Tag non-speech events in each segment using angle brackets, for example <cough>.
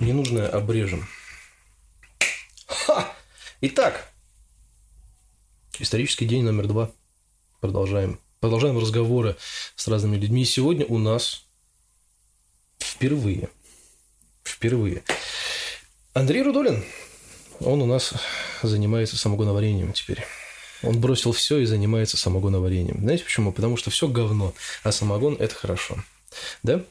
Ненужное обрежем. Ха! Итак, исторический день номер два. Продолжаем. Продолжаем разговоры с разными людьми. сегодня у нас впервые, впервые, Андрей Рудолин. Он у нас занимается самогоноварением теперь. Он бросил все и занимается самогоноварением. Знаете почему? Потому что все говно, а самогон – это хорошо. Да?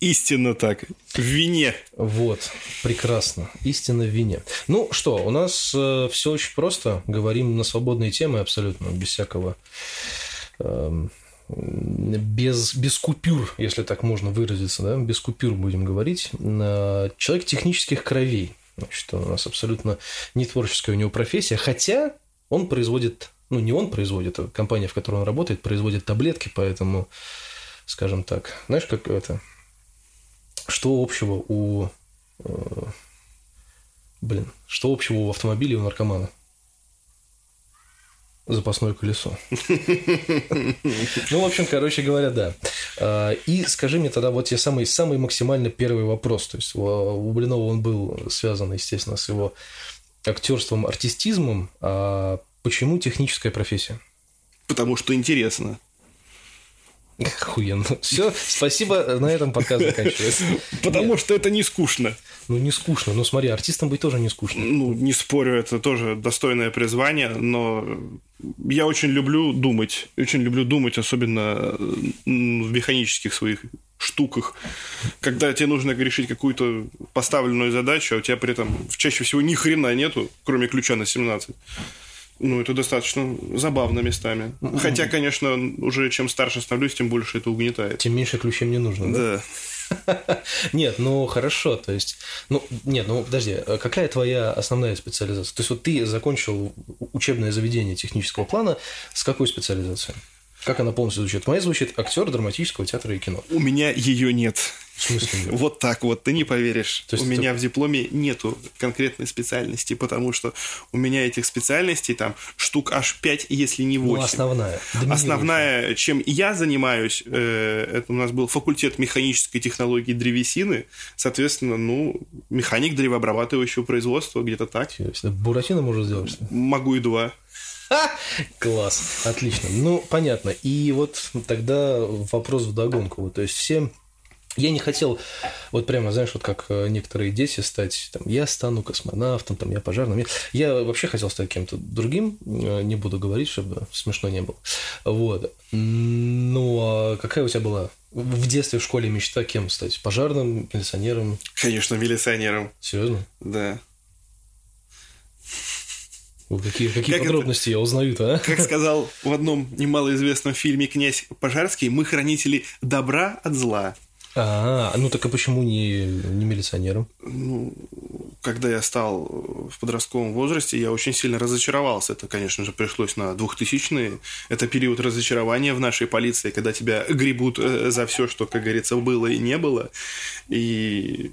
Истинно так. В вине. Вот, прекрасно. Истинно в вине. Ну что, у нас э, все очень просто. Говорим на свободные темы абсолютно, без всякого... Э, без, без купюр, если так можно выразиться, да, без купюр будем говорить. Человек технических кровей. Значит, у нас абсолютно не творческая у него профессия, хотя он производит, ну не он производит, а компания, в которой он работает, производит таблетки, поэтому, скажем так, знаешь, как это, что общего у... Э, блин, что общего у автомобиля и у наркомана? Запасное колесо. Ну, в общем, короче говоря, да. А, и скажи мне тогда, вот тебе самый, самый максимально первый вопрос. То есть у Блинова он был связан, естественно, с его актерством, артистизмом. А почему техническая профессия? Потому что интересно. Охуенно. Все, спасибо, на этом подкаст заканчивается. Потому Нет. что это не скучно. Ну, не скучно. Ну, смотри, артистом быть тоже не скучно. Ну, не спорю, это тоже достойное призвание, но я очень люблю думать. Очень люблю думать, особенно в механических своих штуках, когда тебе нужно решить какую-то поставленную задачу, а у тебя при этом чаще всего ни хрена нету, кроме ключа на 17. Ну, это достаточно забавно местами. Хотя, конечно, уже чем старше становлюсь, тем больше это угнетает. Тем меньше ключей мне нужно, да? Да. <laughs> Нет, ну хорошо, то есть, ну нет, ну подожди, а какая твоя основная специализация? То есть вот ты закончил учебное заведение технического плана с какой специализацией? Как она полностью звучит? Моя звучит актер драматического театра и кино. У меня ее нет. В смысле? Вот так вот, ты не поверишь. То есть у это... меня в дипломе нету конкретной специальности, потому что у меня этих специальностей там штук аж 5, если не 8. Ну, основная. Основная, чем я занимаюсь, э, это у нас был факультет механической технологии древесины, соответственно, ну, механик древообрабатывающего производства, где-то так. Буратино можешь сделать? Могу и два. <laughs> Класс, отлично. Ну, понятно. И вот тогда вопрос в догонку. То есть все я не хотел, вот прямо, знаешь, вот как э, некоторые дети стать, там, я стану космонавтом, там, я пожарным. Я вообще хотел стать кем-то другим, э, не буду говорить, чтобы смешно не было. Вот. Ну, а какая у тебя была в детстве в школе мечта кем стать? Пожарным, милиционером? Конечно, милиционером. Серьезно? Да. Какие, какие как подробности это, я узнаю-то, а? Как сказал в одном немалоизвестном фильме князь Пожарский, мы хранители добра от зла. А, ну так а почему не, не милиционером? Ну, когда я стал в подростковом возрасте, я очень сильно разочаровался. Это, конечно же, пришлось на 2000-е. Это период разочарования в нашей полиции, когда тебя гребут э, за все, что, как говорится, было и не было. И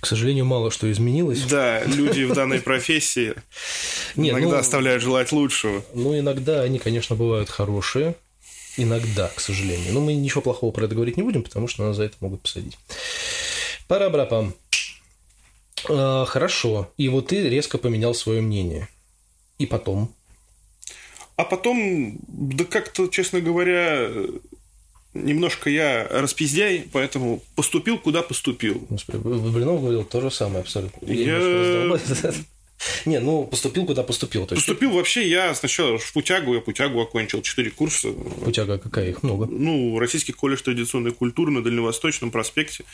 к сожалению, мало что изменилось. Да, люди в данной профессии <laughs> иногда ну, оставляют желать лучшего. Ну, иногда они, конечно, бывают хорошие. Иногда, к сожалению. Но мы ничего плохого про это говорить не будем, потому что нас за это могут посадить. Пора брапам. А, хорошо. И вот ты резко поменял свое мнение. И потом? А потом, да как-то, честно говоря, немножко я распиздяй, поэтому поступил, куда поступил. Господи, Блинов говорил то же самое абсолютно. Я... Не, ну, поступил, куда поступил. То есть... Поступил вообще я сначала в Путягу, я Путягу окончил, 4 курса. Путяга какая их? Много. Ну, Российский колледж традиционной культуры на Дальневосточном проспекте.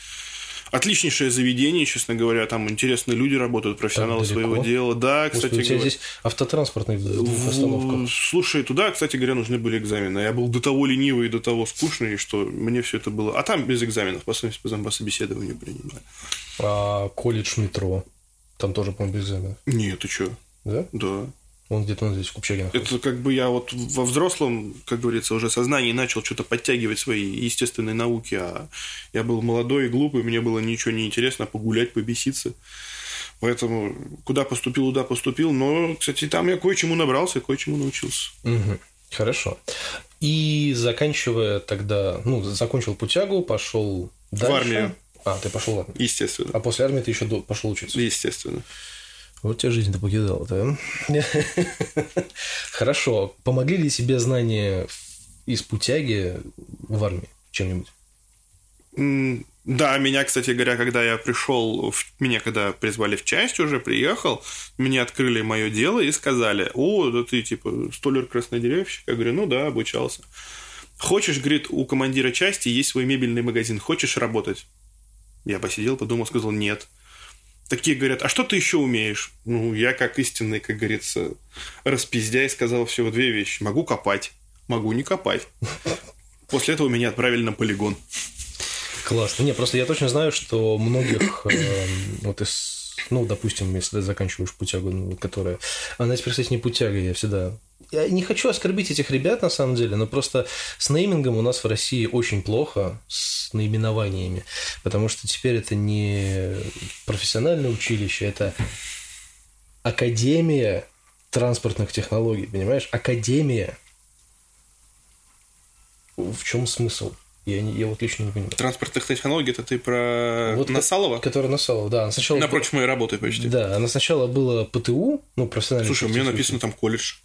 Отличнейшее заведение, честно говоря, там интересные люди работают, профессионалы своего дела. Да, кстати Господи, у тебя здесь автотранспортная остановка. Слушай, туда, кстати говоря, нужны были экзамены. Я был до того ленивый и до того скучный, что мне все это было... А там без экзаменов, по, по собеседованию принимали. А колледж метро? Там тоже, по-моему, без экзаменов. Нет, ты что? Да? Да. Он где-то он здесь, в Купчаге Это как бы я вот во взрослом, как говорится, уже сознании начал что-то подтягивать свои естественные науки, а я был молодой и глупый, мне было ничего не интересно погулять, побеситься. Поэтому куда поступил, туда поступил. Но, кстати, там я кое-чему набрался, кое-чему научился. Угу. Хорошо. И заканчивая тогда, ну, закончил путягу, пошел дальше. В армию. А, ты пошел в армию. Естественно. А после армии ты еще пошел учиться. Естественно. Вот тебя жизнь-то покидала, да? Хорошо. Помогли ли тебе знания из путяги в армии чем-нибудь? Да, меня, кстати говоря, когда я пришел, в- меня когда призвали в часть уже, приехал, мне открыли мое дело и сказали, о, да ты типа столер-краснодеревщик. Я говорю, ну да, обучался. Хочешь, говорит, у командира части есть свой мебельный магазин, хочешь работать? Я посидел, подумал, сказал, нет. Такие говорят, а что ты еще умеешь? Ну, я как истинный, как говорится, распиздяй сказал всего две вещи. Могу копать, могу не копать. После этого меня отправили на полигон. Классно. Не, просто я точно знаю, что многих эм, вот из, ну, допустим, если ты заканчиваешь путягу, ну, которая... Она теперь, кстати, не путяга, я всегда... Я не хочу оскорбить этих ребят, на самом деле, но просто с неймингом у нас в России очень плохо, с наименованиями, потому что теперь это не профессиональное училище, это Академия транспортных технологий, понимаешь? Академия. В чем смысл? Я, не, я вот лично не понимаю. Транспортных технологий, это ты про Вот Насалова? Которая Насалова, да. Она сначала... Напротив моей работы почти. Да, она сначала была ПТУ, ну, профессиональный... Слушай, у меня написано там колледж.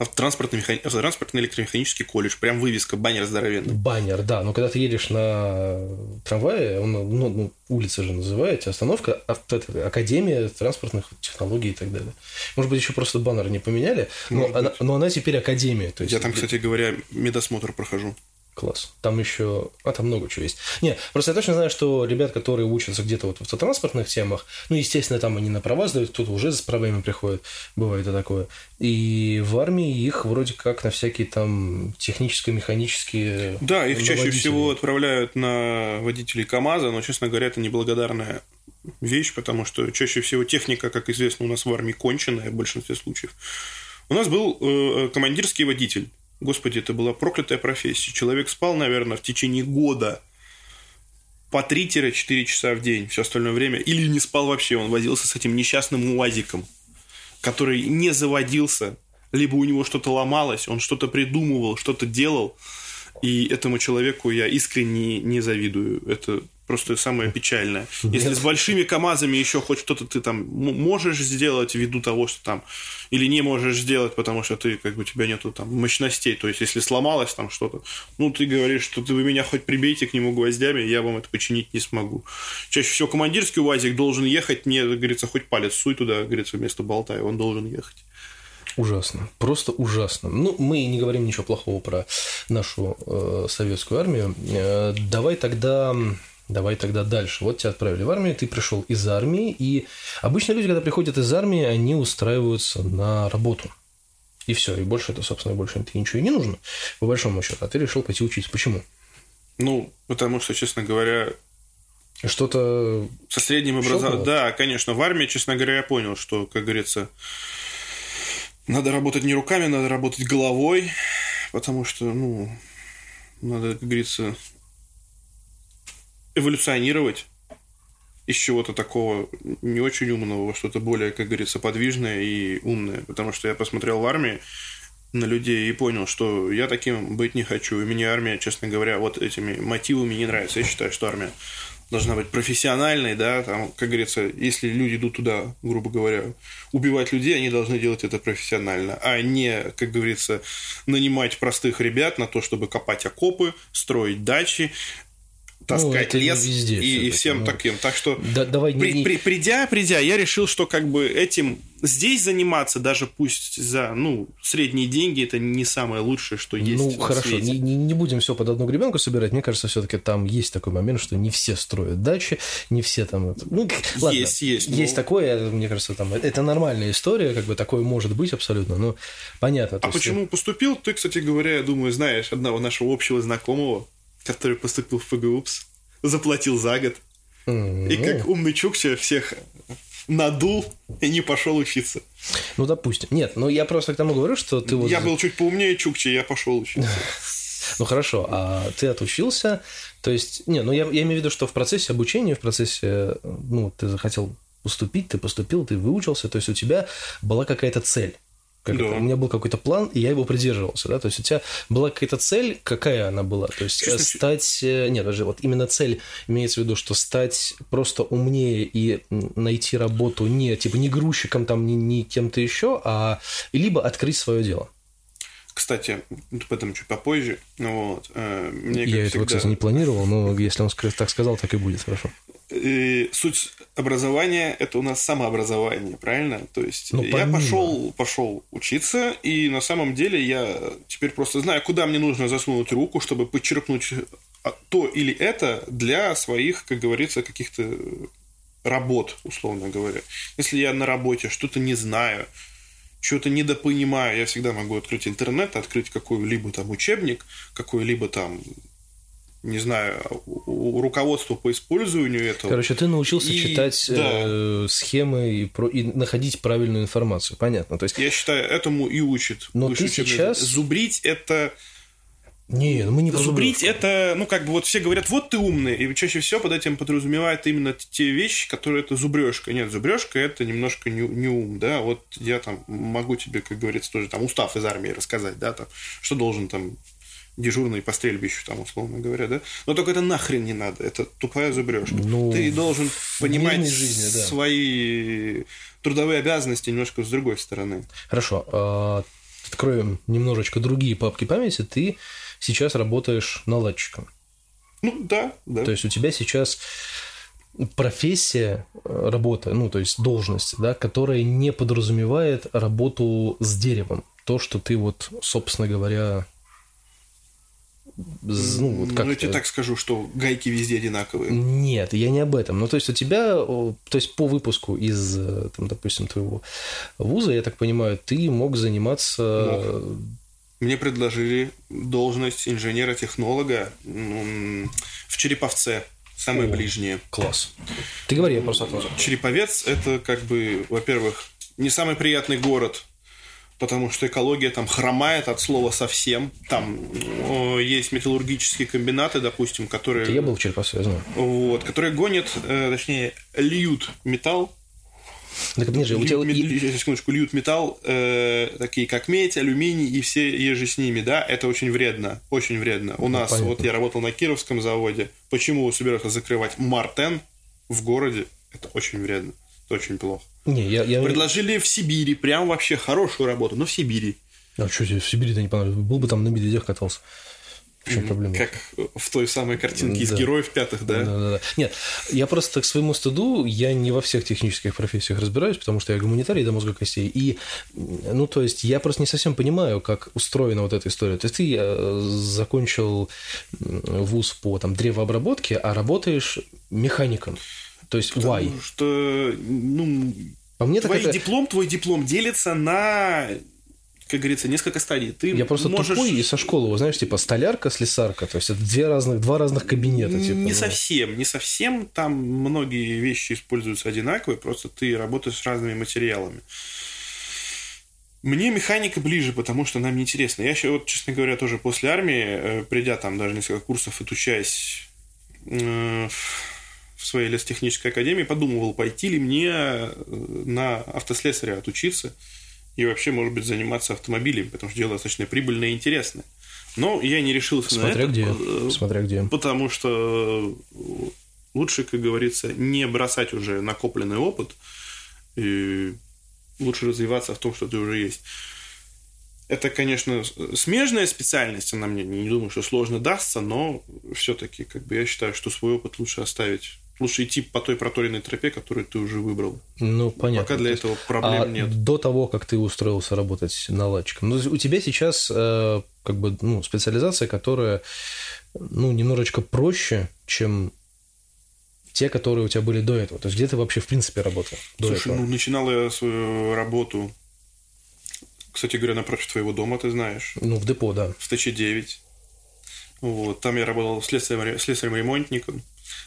Автотранспортный, механи... Автотранспортный электромеханический колледж. Прям вывеска, баннер здоровенный. Баннер, да. Но когда ты едешь на трамвае, он, ну, ну, улица же называется, остановка, а- это, Академия транспортных технологий и так далее. Может быть, еще просто баннер не поменяли, но Может она, быть. но она теперь Академия. То есть Я там, кстати говоря, медосмотр прохожу. Класс. Там еще... А, там много чего есть. Не, просто я точно знаю, что ребят, которые учатся где-то вот в автотранспортных темах, ну, естественно, там они на права сдают, кто-то уже с правами приходит, бывает и такое. И в армии их вроде как на всякие там техническо-механические... Да, их чаще всего отправляют на водителей КАМАЗа, но, честно говоря, это неблагодарная вещь, потому что чаще всего техника, как известно, у нас в армии конченая в большинстве случаев. У нас был э, командирский водитель. Господи, это была проклятая профессия. Человек спал, наверное, в течение года по 3-4 часа в день все остальное время. Или не спал вообще, он возился с этим несчастным УАЗиком, который не заводился, либо у него что-то ломалось, он что-то придумывал, что-то делал. И этому человеку я искренне не завидую. Это просто самое печальное. Если с большими КАМАЗами еще хоть что-то ты там можешь сделать ввиду того, что там или не можешь сделать, потому что ты как бы у тебя нету там мощностей. То есть, если сломалось там что-то, ну ты говоришь, что ты вы меня хоть прибейте к нему гвоздями, я вам это починить не смогу. Чаще всего командирский УАЗик должен ехать, не, говорится, хоть палец суй туда, говорится, вместо болтая, он должен ехать. Ужасно. Просто ужасно. Ну, мы не говорим ничего плохого про нашу э, советскую армию. Э, давай тогда... Давай тогда дальше. Вот тебя отправили в армию, ты пришел из армии, и обычно люди, когда приходят из армии, они устраиваются на работу. И все, и больше это, собственно, больше тебе ничего и не нужно, по большому счету. А ты решил пойти учиться. Почему? Ну, потому что, честно говоря, Что-то со средним образованием... Да, конечно, в армии, честно говоря, я понял, что, как говорится, надо работать не руками, надо работать головой, потому что, ну, надо, как говорится, эволюционировать из чего-то такого не очень умного что-то более, как говорится, подвижное и умное. Потому что я посмотрел в армии на людей и понял, что я таким быть не хочу. И мне армия, честно говоря, вот этими мотивами не нравится. Я считаю, что армия должна быть профессиональной, да, там, как говорится, если люди идут туда, грубо говоря, убивать людей, они должны делать это профессионально, а не, как говорится, нанимать простых ребят на то, чтобы копать окопы, строить дачи, таскать Ну, лес везде и, и всем ну. таким. Так что Да, давай при- не- при- придя, придя, я решил, что как бы этим здесь заниматься, даже пусть за ну средние деньги, это не самое лучшее, что есть. Ну, хорошо, свете. не, не- не будем все под одну гребенку собирать. Мне кажется, все-таки там есть такой момент, что не все строят дачи, не все там... Ну, ладно, Есть, есть, Есть но- такое, мне кажется, там это нормальная история, как бы такое может быть абсолютно, ну, понятно. А есть- почему поступил? Ты, кстати говоря, я думаю, знаешь одного нашего общего знакомого, который поступил в ФГУПС, заплатил за год. И как умный чукча всех надул и не пошел учиться. Ну, допустим. Нет, ну я просто к тому говорю, что ты вот... Я был чуть поумнее чукча, я пошел учиться. <laughs> Ну хорошо, а ты отучился, то есть, не, ну я, я имею в виду, что в процессе обучения, в процессе, ну, ты захотел поступить, ты поступил, ты выучился, то есть у тебя была какая-то цель. Как Да. это? У меня был какой-то план, и я его придерживался, да? То есть у тебя была какая-то цель, какая она была? То есть э, Честно, стать... э, Нет, даже вот именно цель имеется в виду, что стать просто умнее и найти работу не, типа, не грузчиком там, не, не кем-то еще, а либо открыть свое дело. Кстати, об этом чуть попозже. Вот. э, Мне, я этого, всегда, кстати, не планировал, но если он так сказал, так и будет, хорошо. э, суть образования это у нас самообразование, правильно? То есть Ну, я пошел, пошел учиться, и на самом деле я теперь просто знаю, куда мне нужно засунуть руку, чтобы подчеркнуть а, то или это для своих, как говорится, каких-то работ, условно говоря. Если я на работе что-то не знаю, что-то недопонимаю, я всегда могу открыть интернет, открыть какой-либо там учебник, какой-либо там не знаю, руководство по использованию этого. Короче, ты научился И- читать да. э, схемы и, про- и находить правильную информацию. Понятно. То есть, Я считаю, этому и учат. Но ты сейчас-. Зубрить это... не, ну мы не Зубрить это, ну, как бы вот все говорят, вот ты умный, и чаще всего под этим подразумевают именно те вещи, которые это зубрежка. Нет, зубрежка это немножко не, не ум, да, вот я там могу тебе, как говорится, тоже там устав из армии рассказать, да, там, что должен там дежурный по стрельбищу, там, условно говоря, да. Но только это нахрен не надо, это тупая зубрежка. Ну, ты должен понимать жизни, да. свои трудовые обязанности немножко с другой стороны. Хорошо. а, откроем немножечко другие папки памяти. Ты сейчас работаешь наладчиком. Ну, да, да. То есть у тебя сейчас профессия, э, работа, ну, то есть должность, да, которая не подразумевает работу с деревом. То, что ты вот, собственно говоря, ну, вот как ну, я тебе так скажу, что гайки везде одинаковые. Нет, я не об этом. Ну, то есть у тебя, то есть по выпуску из, э, там, допустим, твоего вуза, я так понимаю, ты мог заниматься... э, Мне предложили должность инженера-технолога в Череповце, самое О. ближнее. Класс. Ты говори, я просто отложу. Череповец – это, как бы, во-первых, не самый приятный город, потому что экология там хромает от слова совсем. Там есть металлургические комбинаты, допустим, которые... Я был в Череповце, я знаю. Вот, которые гонят, э, точнее, льют металл Так, подожди, у тебя... Льют, сейчас, секундочку, льют металл, э, такие как медь, алюминий и все еже с ними, да, это очень вредно, очень вредно. У нас, Ну, понятно. вот я работал на Кировском заводе, почему собираются закрывать Мартен в городе, это очень вредно, это очень плохо. Не, я... я... Предложили в Сибири, прям вообще хорошую работу, но в Сибири. А что тебе в Сибири-то не понравилось? Был бы там на медведях катался. В чем проблема? Как в той самой картинке из Да. героев пятых, да? Да, да, да. Нет, я просто к своему стыду, я не во всех технических профессиях разбираюсь, потому что я гуманитарий до мозга костей. И, ну, то есть, я просто не совсем понимаю, как устроена вот эта история. То есть, ты э, закончил вуз по там, древообработке, а работаешь механиком. То есть, why? Потому что, ну, По мне так твой диплом, твой диплом делится на, как говорится, несколько стадий. Ты Я просто можешь... тупой и со школы, вот знаешь, типа столярка, слесарка, то есть это две разных, два разных кабинета. Типа, не ну. совсем, не совсем. Там многие вещи используются одинаковые, просто ты работаешь с разными материалами. Мне механика ближе, потому что нам неинтересно. Я еще, вот, честно говоря, тоже после армии, э, придя там даже несколько курсов, отучаясь э, в своей лесотехнической академии, подумывал, пойти ли мне э, на автослесаря отучиться и вообще, может быть, заниматься автомобилями, потому что дело достаточно прибыльное и интересное. Но я не решился на Смотря это. где, э, смотря где. Потому что лучше, как говорится, не бросать уже накопленный опыт, и лучше развиваться в том, что ты уже есть. Это, конечно, смежная специальность, она мне не думаю, что сложно дастся, но все-таки, как бы я считаю, что свой опыт лучше оставить. Лучше идти по той проторенной тропе, которую ты уже выбрал. Ну, понятно. Пока для этого проблем а нет. До того, как ты устроился работать наладчиком. Ну, у тебя сейчас э, как бы ну, специализация, которая ну, немножечко проще, чем те, которые у тебя были до этого. То есть где ты вообще в принципе работал до Слушай, этого? ну начинал я свою работу, кстати говоря, напротив твоего дома, ты знаешь. Ну, в депо, да. в ТЧ-9. Вот, там я работал слесарем, слесарем-ремонтником.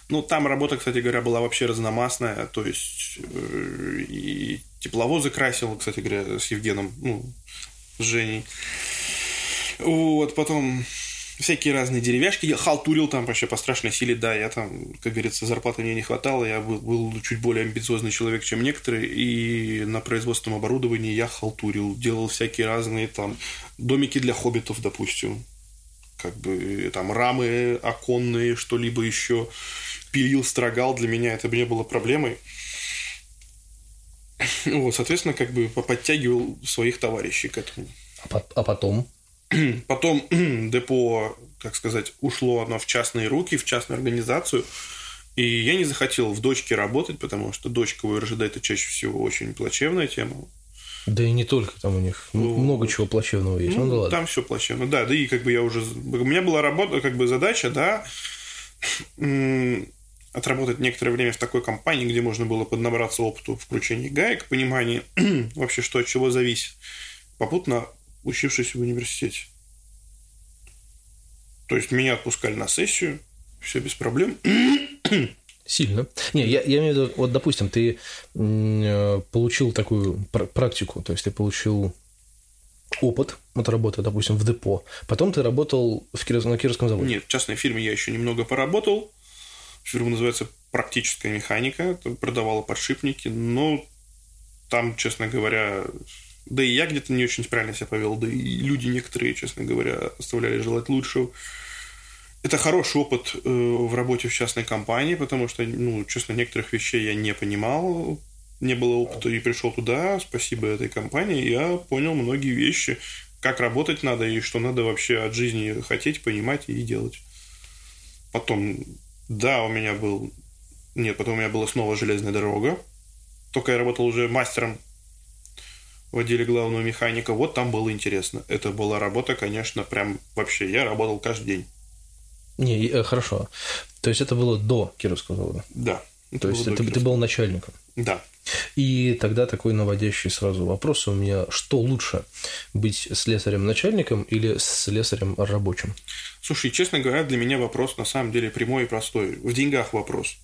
Ну, там работа, кстати говоря, была вообще разномастная. То есть э, и тепловозы красил, кстати говоря, с Евгеном, ну, с Женей. Вот, потом всякие разные деревяшки. Я халтурил там вообще по страшной силе, да, я там, как говорится, зарплаты мне не хватало, я был, был чуть более амбициозный человек, чем некоторые, и на производственном оборудовании я халтурил, делал всякие разные там домики для хоббитов, допустим, как бы там рамы оконные, что-либо еще, пилил, строгал, для меня это не было проблемой. <coughs> Вот, соответственно, как бы подтягивал своих товарищей к этому. А потом? <coughs> Потом <coughs> депо, как сказать, ушло оно в частные руки, в частную организацию. И я не захотел в дочке работать, потому что дочка в РЖД это чаще всего очень плачевная тема. Да и не только там у них ну, много чего плачевного есть. Ну, ну да ладно. Там все плачевно. Да, да и как бы я уже... У меня была работа, как бы задача, да, отработать некоторое время в такой компании, где можно было поднабраться опыту в кручении гаек, понимании <clears throat> вообще, что от чего зависит, попутно учившись в университете. То есть меня отпускали на сессию, все без проблем. <clears throat> Сильно. Не, я, я имею в виду, вот, допустим, ты э, получил такую практику, то есть ты получил опыт от работы, допустим, в депо. Потом ты работал в Киров... на Кировском заводе. Нет, в частной фирме я еще немного поработал. Фирма называется «Практическая механика». Продавала подшипники, но там, честно говоря, да и я где-то не очень правильно себя повел, да и люди некоторые, честно говоря, оставляли желать лучшего. Это хороший опыт э, в работе в частной компании, потому что, ну, честно, некоторых вещей я не понимал, не было опыта и пришел туда, спасибо этой компании, я понял многие вещи, как работать надо и что надо вообще от жизни хотеть, понимать и делать. Потом, да, у меня был... Нет, потом у меня была снова железная дорога. Только я работал уже мастером в отделе главного механика. Вот там было интересно. Это была работа, конечно, прям вообще. Я работал каждый день. Не, э, хорошо. То есть это было до Кировского завода? Да. То есть это, ты был начальником? Да. И тогда такой наводящий сразу вопрос у меня, что лучше, быть слесарем-начальником или слесарем рабочим? Слушай, честно говоря, для меня вопрос на самом деле прямой и простой. В деньгах вопрос.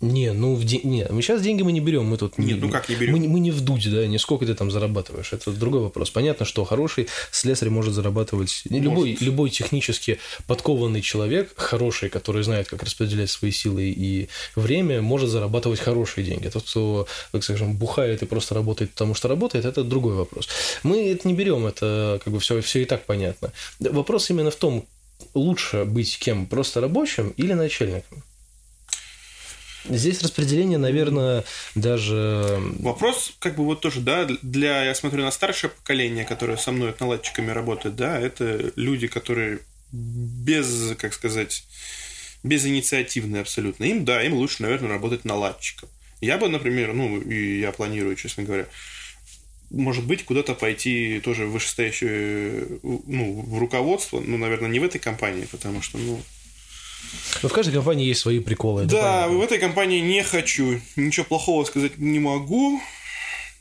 Не, ну в день... не, мы сейчас деньги мы не берем, мы тут Нет, не... ну как не берем? Мы, мы не вдуть, да, не сколько ты там зарабатываешь, это другой вопрос. Понятно, что хороший слесарь может зарабатывать может. любой любой технически подкованный человек, хороший, который знает, как распределять свои силы и время, может зарабатывать хорошие деньги. Тот, кто, так скажем, бухает и просто работает, потому что работает, это другой вопрос. Мы это не берем, это как бы все все и так понятно. Вопрос именно в том, лучше быть кем, просто рабочим или начальником. Здесь распределение, наверное, даже... Вопрос, как бы вот тоже, да, для, я смотрю на старшее поколение, которое со мной наладчиками работает, да, это люди, которые без, как сказать, безинициативные абсолютно. Им, да, им лучше, наверное, работать наладчиком. Я бы, например, ну, и я планирую, честно говоря, может быть, куда-то пойти тоже вышестоящее, ну, в руководство, ну, наверное, не в этой компании, потому что, ну, но в каждой компании есть свои приколы. Да, понятно. в этой компании не хочу. Ничего плохого сказать не могу,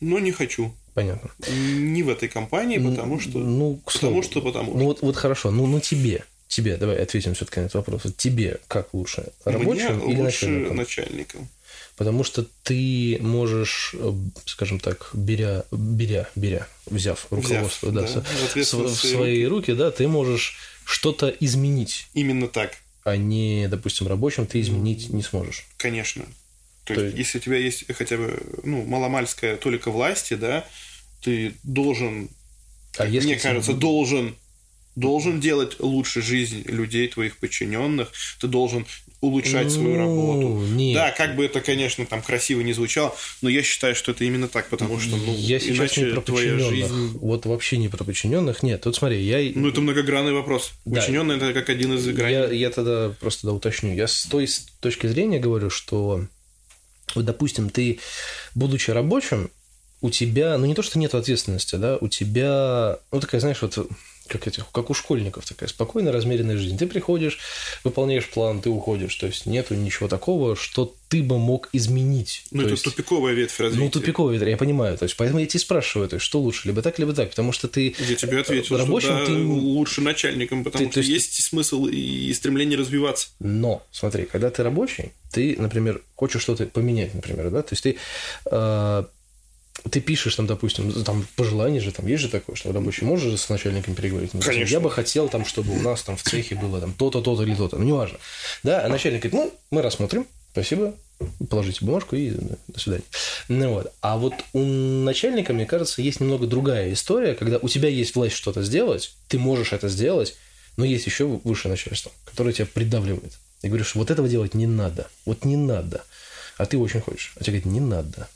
но не хочу. Понятно. Не в этой компании, потому что... Ну, к слову, потому что потому Ну, вот, вот хорошо. Ну, ну тебе. Тебе, давай ответим все-таки на этот вопрос. Тебе как лучше? Рабочим Мне или лучше начальником? начальником. Потому что ты можешь, э, скажем так, беря, беря, беря, взяв руководство взяв, да, да, в, в свои руки, да, ты можешь что-то изменить. Именно так а не, допустим, рабочим, ты изменить не сможешь. Конечно. То, То есть, есть, если у тебя есть хотя бы ну, маломальская толика власти, да, ты должен, а если мне кажется, должен должен делать лучше жизнь людей, твоих подчиненных, ты должен улучшать свою работу. Нет. Да, как бы это, конечно, там красиво не звучало, но я считаю, что это именно так, потому что, ну, я сейчас иначе не про твоя жизнь... Вот вообще не про подчиненных, нет. Тут смотри, я... Ну, это многогранный вопрос. Да. Это как один из граней. Я, я тогда просто да, уточню. Я с той точки зрения говорю, что, вот, допустим, ты, будучи рабочим, у тебя, ну не то, что нет ответственности, да, у тебя, ну такая, знаешь, вот как, этих, как у школьников такая спокойная, размеренная жизнь. Ты приходишь, выполняешь план, ты уходишь. То есть нету ничего такого, что ты бы мог изменить. Ну, то это есть, тупиковая ветвь развития. Ну, тупиковая ветвь, я понимаю. То есть, поэтому я тебя спрашиваю, то есть, что лучше, либо так, либо так, потому что ты Я тебе ответил, рабочим, что да, ты лучше начальником, потому ты, что есть... есть смысл и стремление развиваться. Но, смотри, когда ты рабочий, ты, например, хочешь что-то поменять, например, да, то есть ты э, ты пишешь там, допустим, там пожелание же, там есть же такое, что рабочий можешь же с начальником переговорить. Ну, Конечно. Я бы хотел там, чтобы у нас там в цехе было там то-то, то-то или то-то. Ну, неважно. Да, а начальник говорит, ну, мы рассмотрим, спасибо, положите бумажку и до свидания. Ну вот. А вот у начальника, мне кажется, есть немного другая история, когда у тебя есть власть что-то сделать, ты можешь это сделать, но есть еще высшее начальство, которое тебя придавливает. И говоришь, вот этого делать не надо, вот не надо. А ты очень хочешь. А тебе говорят, не надо.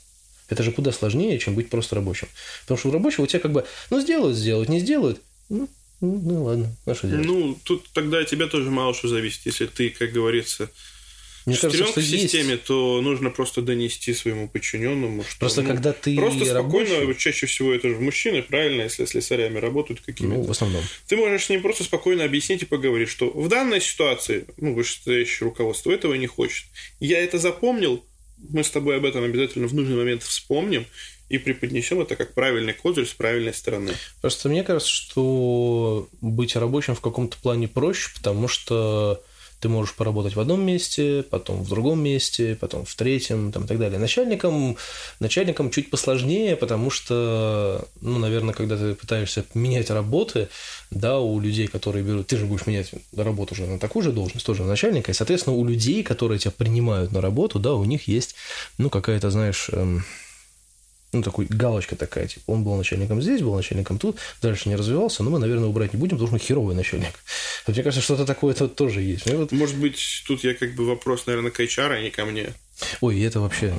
Это же куда сложнее, чем быть просто рабочим. Потому что у рабочего у тебя как бы, ну, сделают, сделают, не сделают, ну, ну, ну ладно, а что делать? Ну, тут тогда от тебя тоже мало что зависит. Если ты, как говорится, Мне кажется, что в есть. системе, то нужно просто донести своему подчиненному, что Просто ну, когда ты просто спокойно, вот чаще всего это же мужчины, правильно, если слесарями работают какими-то. Ну, в основном. Ты можешь с ним просто спокойно объяснить и поговорить, что в данной ситуации, ну, вышестоящее руководство этого не хочет. Я это запомнил, мы с тобой об этом обязательно в нужный момент вспомним и преподнесем это как правильный козырь с правильной стороны. Просто мне кажется, что быть рабочим в каком-то плане проще, потому что ты можешь поработать в одном месте, потом в другом месте, потом в третьем, там, и так далее. Начальникам, начальникам чуть посложнее, потому что, ну, наверное, когда ты пытаешься менять работы, да, у людей, которые берут, ты же будешь менять работу уже на такую же должность, тоже на начальника, и, соответственно, у людей, которые тебя принимают на работу, да, у них есть, ну, какая-то, знаешь, эм, ну, такой галочка такая, типа, он был начальником здесь, был начальником тут, дальше не развивался, но мы, наверное, убрать не будем, потому что он херовый начальник. Вот мне кажется, что-то такое тут тоже есть. Мне вот- Может быть, тут я как бы вопрос, наверное, к HR, а не ко мне. Ой, это вообще,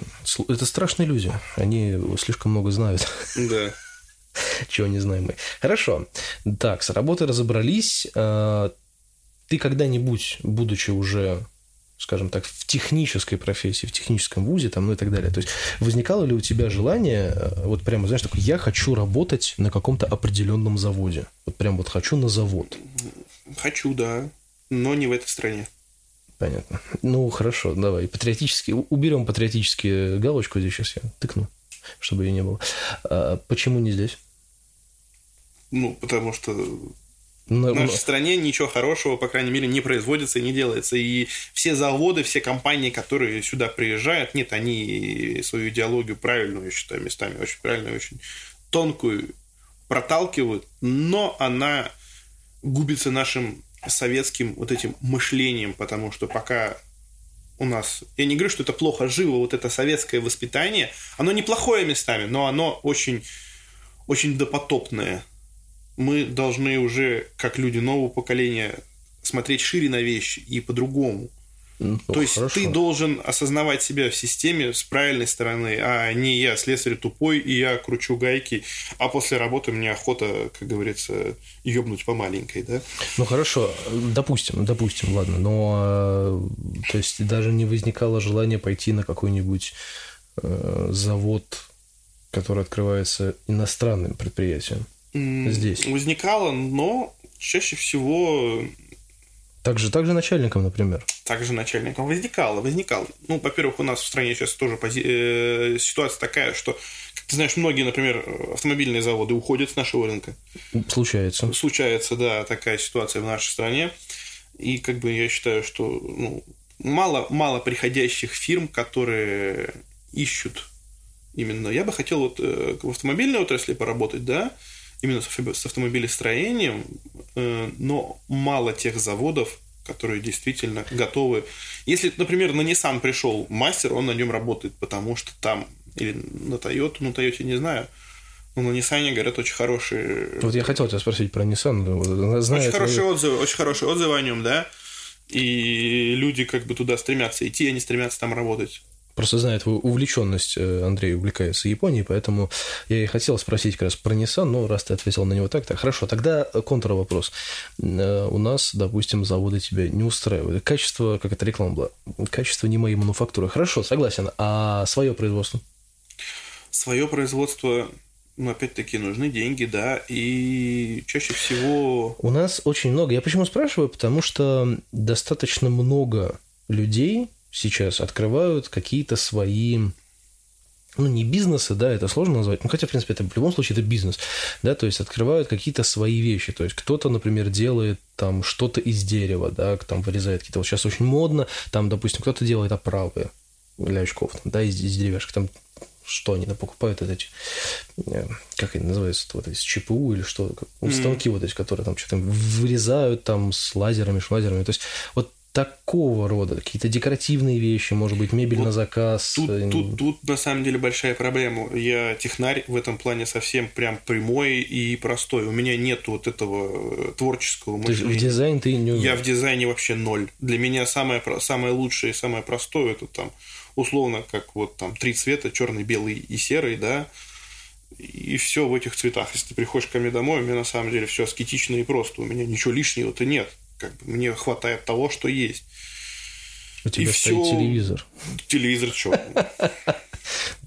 это страшные люди, они слишком много знают, Да. <laughs> чего не знаем мы. Хорошо, так, с работой разобрались, А, ты когда-нибудь, будучи уже скажем так, в технической профессии, в техническом вузе, там, ну и так далее. То есть возникало ли у тебя желание, э, вот прямо, знаешь, такое, я хочу работать на каком-то определенном заводе. Вот прям вот хочу на завод. Хочу, да, но не в этой стране. Понятно. Ну, хорошо, давай. Патриотически, уберем патриотически галочку здесь сейчас я тыкну, чтобы ее не было. А почему не здесь? Ну, потому что На- в нашей стране ничего хорошего, по крайней мере, не производится и не делается. И все заводы, все компании, которые сюда приезжают, нет, они свою идеологию правильную, я считаю, местами очень правильную, очень тонкую проталкивают, но она губится нашим советским вот этим мышлением, потому что пока у нас, я не говорю, что это плохо живо, вот это советское воспитание, оно неплохое местами, но оно очень, очень допотопное мы должны уже, как люди нового поколения, смотреть шире на вещи и по-другому. Ну, То есть хорошо. ты должен осознавать себя в системе с правильной стороны, а не я слесарь тупой, и я кручу гайки, а после работы мне охота, как говорится, ёбнуть по маленькой, да? Ну хорошо, допустим, допустим, ладно, но э, то есть даже не возникало желания пойти на какой-нибудь э, завод, который открывается иностранным предприятием. Здесь. Возникало, но чаще всего Также, также начальником, например. также начальником возникало, возникало. Ну, во-первых, у нас в стране сейчас тоже пози- э, ситуация такая, что, как ты знаешь, многие, например, автомобильные заводы уходят с нашего рынка. Случается. Случается, да, такая ситуация в нашей стране. И как бы я считаю, что ну, мало, мало приходящих фирм, которые ищут именно. Я бы хотел вот э, в автомобильной отрасли поработать, да, именно с, авто- с автомобилестроением, э, но мало тех заводов, которые действительно готовы. Если, например, на Nissan пришел мастер, он на нем работает, потому что там, или на Toyota, ну, Toyota не знаю, но на Nissan, говорят, очень хорошие Вот я хотел тебя спросить про Nissan. зная очень хорошие отзывы, очень хорошие отзывы о нем, да. И люди как бы туда стремятся идти, они стремятся там работать. Просто зная твою увлеченность, э, Андрей увлекается Японией, поэтому я и хотел спросить как раз про Nissan, но раз ты ответил на него так, так хорошо. Тогда контрвопрос. Э, У нас, допустим, заводы тебя не устраивают. Качество, как это реклама была, качество не моей мануфактуры. Хорошо, согласен. А свое производство? Свое производство, ну, опять-таки, нужны деньги, да, и чаще всего... У нас очень много. Я почему спрашиваю? Потому что достаточно много людей сейчас открывают какие-то свои ну, не бизнесы, да, это сложно назвать, ну, хотя, в принципе, это в любом случае это бизнес, да, то есть открывают какие-то свои вещи, то есть кто-то, например, делает там что-то из дерева, да, там вырезает какие-то, вот сейчас очень модно, там, допустим, кто-то делает оправы для очков, там, да, из, из деревяшек, там что они покупают вот эти, э, как они называются, вот эти ЧПУ или что, ну, станки вот эти, которые там что-то вырезают там с лазерами, шлазерами. То есть вот такого рода, какие-то декоративные вещи, может быть, мебель вот на заказ. Тут, э, тут, тут на самом деле большая проблема. Я технарь в этом плане совсем прям прямой и простой. У меня нет вот этого э, творческого мышления. Ты в дизайн ты не Я в дизайне вообще ноль. Для меня самое, самое лучшее и самое простое это там условно как вот там три цвета, черный, белый и серый, да, и все в этих цветах. Если ты приходишь ко мне домой, у меня на самом деле все аскетично и просто. У меня ничего лишнего-то нет как бы мне хватает того, что есть. У тебя и стоит все... телевизор. Телевизор что?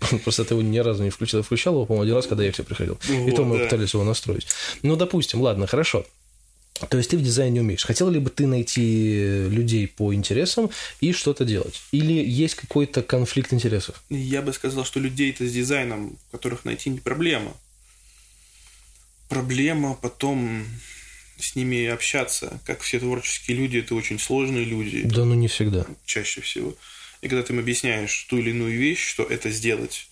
<laughs> Просто ты его ни разу не включил. Я включал его, по-моему, один раз, когда я к тебе приходил. Вот, и то мы да. пытались его настроить. Ну, допустим, ладно, хорошо. То есть ты в дизайне не умеешь. Хотел ли бы ты найти людей по интересам и что-то делать? Или есть какой-то конфликт интересов? Я бы сказал, что людей-то с дизайном, которых найти не проблема. Проблема потом с ними общаться. Как все творческие люди, это очень сложные люди. Да, ну не всегда. Чаще всего. И когда ты им объясняешь ту или иную вещь, что это сделать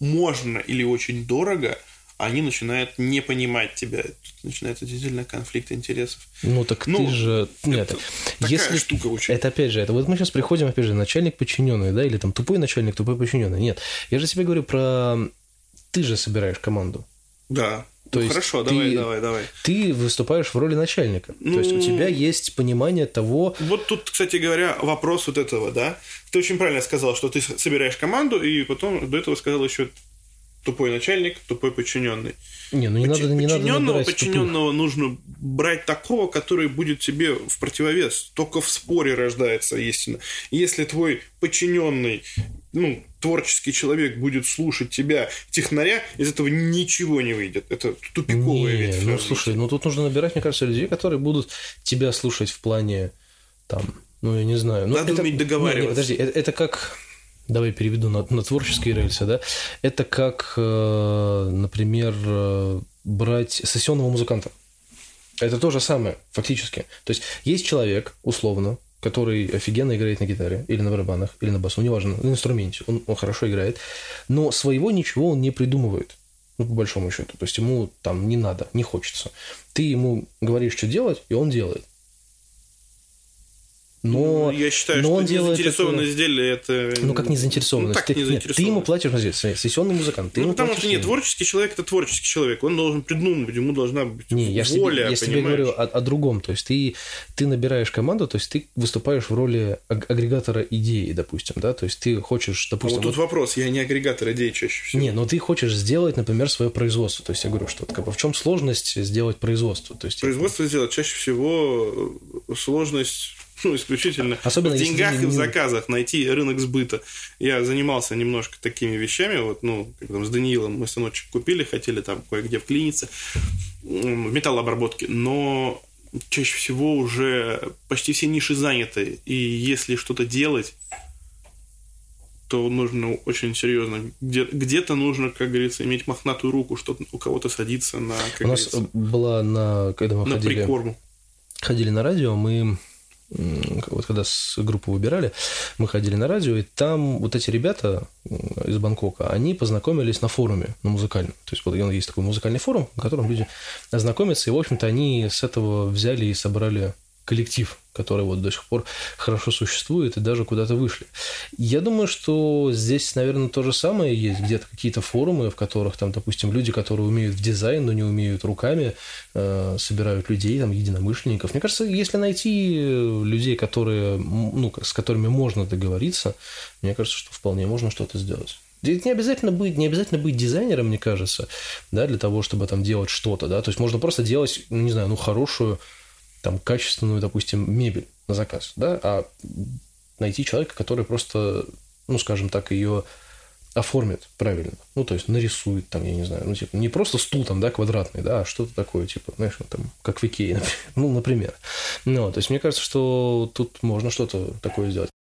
можно или очень дорого, они начинают не понимать тебя. Тут начинается действительно конфликт интересов. Ну так ну, ты же... Нет, это если... штука очень. Это опять же, это вот мы сейчас приходим, опять же, начальник подчиненный, да, или там тупой начальник, тупой подчиненный. Нет, я же тебе говорю про... Ты же собираешь команду. Да. То ну, есть хорошо, ты, давай, давай, давай. Ты выступаешь в роли начальника. Ну, То есть у ну, тебя есть понимание того. Вот тут, кстати говоря, вопрос вот этого, да. Ты очень правильно сказал, что ты собираешь команду, и потом до этого сказал еще тупой начальник, тупой подчиненный. Не, ну не Подч... надо, не подчиненного, надо подчиненного тупых. нужно брать такого, который будет тебе в противовес. Только в споре рождается истина. Если твой подчиненный, ну, творческий человек будет слушать тебя, технаря, из этого ничего не выйдет. Это тупиковая не, ведь. Ну, слушай, ну тут нужно набирать, мне кажется, людей, которые будут тебя слушать в плане там, ну, я не знаю. Ну, Надо это... уметь договариваться. Не, не, подожди, это, это как давай переведу на, на творческие рельсы, да, это как, э, например, э, брать сессионного музыканта. Это то же самое, фактически. То есть есть человек, условно, который офигенно играет на гитаре, или на барабанах, или на басу, неважно, на инструменте, он, он хорошо играет, но своего ничего он не придумывает, ну, по большому счету. То есть ему там не надо, не хочется. Ты ему говоришь, что делать, и он делает. Но, ну, я считаю, но что он делает заинтересованность это... деле это... Ну, как не заинтересованность? Ну, так ты, не нет, ты ему платишь, здесь, сессионный музыкант. Ты ну, ему потому что нет, творческий человек – это творческий человек. Он должен придумывать, ему должна быть не, я воля, Я тебе говорю о, о другом. То есть, ты, ты набираешь команду, то есть, ты выступаешь в роли агрегатора идеи, допустим, да? То есть, ты хочешь, допустим... А вот тут вот... вопрос, я не агрегатор идей чаще всего. Не, но ты хочешь сделать, например, свое производство. То есть, я говорю, что как бы, в чем сложность сделать производство? То есть, производство сделать чаще всего сложность <laughs> ну, исключительно Особенно в деньгах и в заказах найти рынок сбыта. Я занимался немножко такими вещами, вот, ну, как там с Даниилом мы станочек купили, хотели там кое-где вклиниться в металлообработке, но чаще всего уже почти все ниши заняты, и если что-то делать, то нужно очень серьезно. Где- где-то нужно, как говорится, иметь мохнатую руку, чтобы у кого-то садиться на... у нас была на... Когда мы на ходили, прикорму. Ходили на радио, мы вот когда с группу выбирали, мы ходили на радио, и там вот эти ребята из Бангкока, они познакомились на форуме, на музыкальном. То есть вот есть такой музыкальный форум, в котором люди знакомятся, и, в общем-то, они с этого взяли и собрали коллектив, который вот до сих пор хорошо существует и даже куда-то вышли. Я думаю, что здесь, наверное, то же самое есть, где-то какие-то форумы, в которых там, допустим, люди, которые умеют в дизайн, но не умеют руками, э, собирают людей, там, единомышленников. Мне кажется, если найти людей, которые, ну, с которыми можно договориться, мне кажется, что вполне можно что-то сделать. Не обязательно быть, не обязательно быть дизайнером, мне кажется, да, для того, чтобы там делать что-то, да, то есть можно просто делать, не знаю, ну, хорошую там качественную, допустим, мебель на заказ, да, а найти человека, который просто, ну, скажем так, ее оформит правильно. Ну, то есть нарисует там, я не знаю, ну, типа, не просто стул там, да, квадратный, да, а что-то такое, типа, знаешь, ну, там, как в Икее, <laughs> например. ну, например. Ну, то есть мне кажется, что тут можно что-то такое сделать.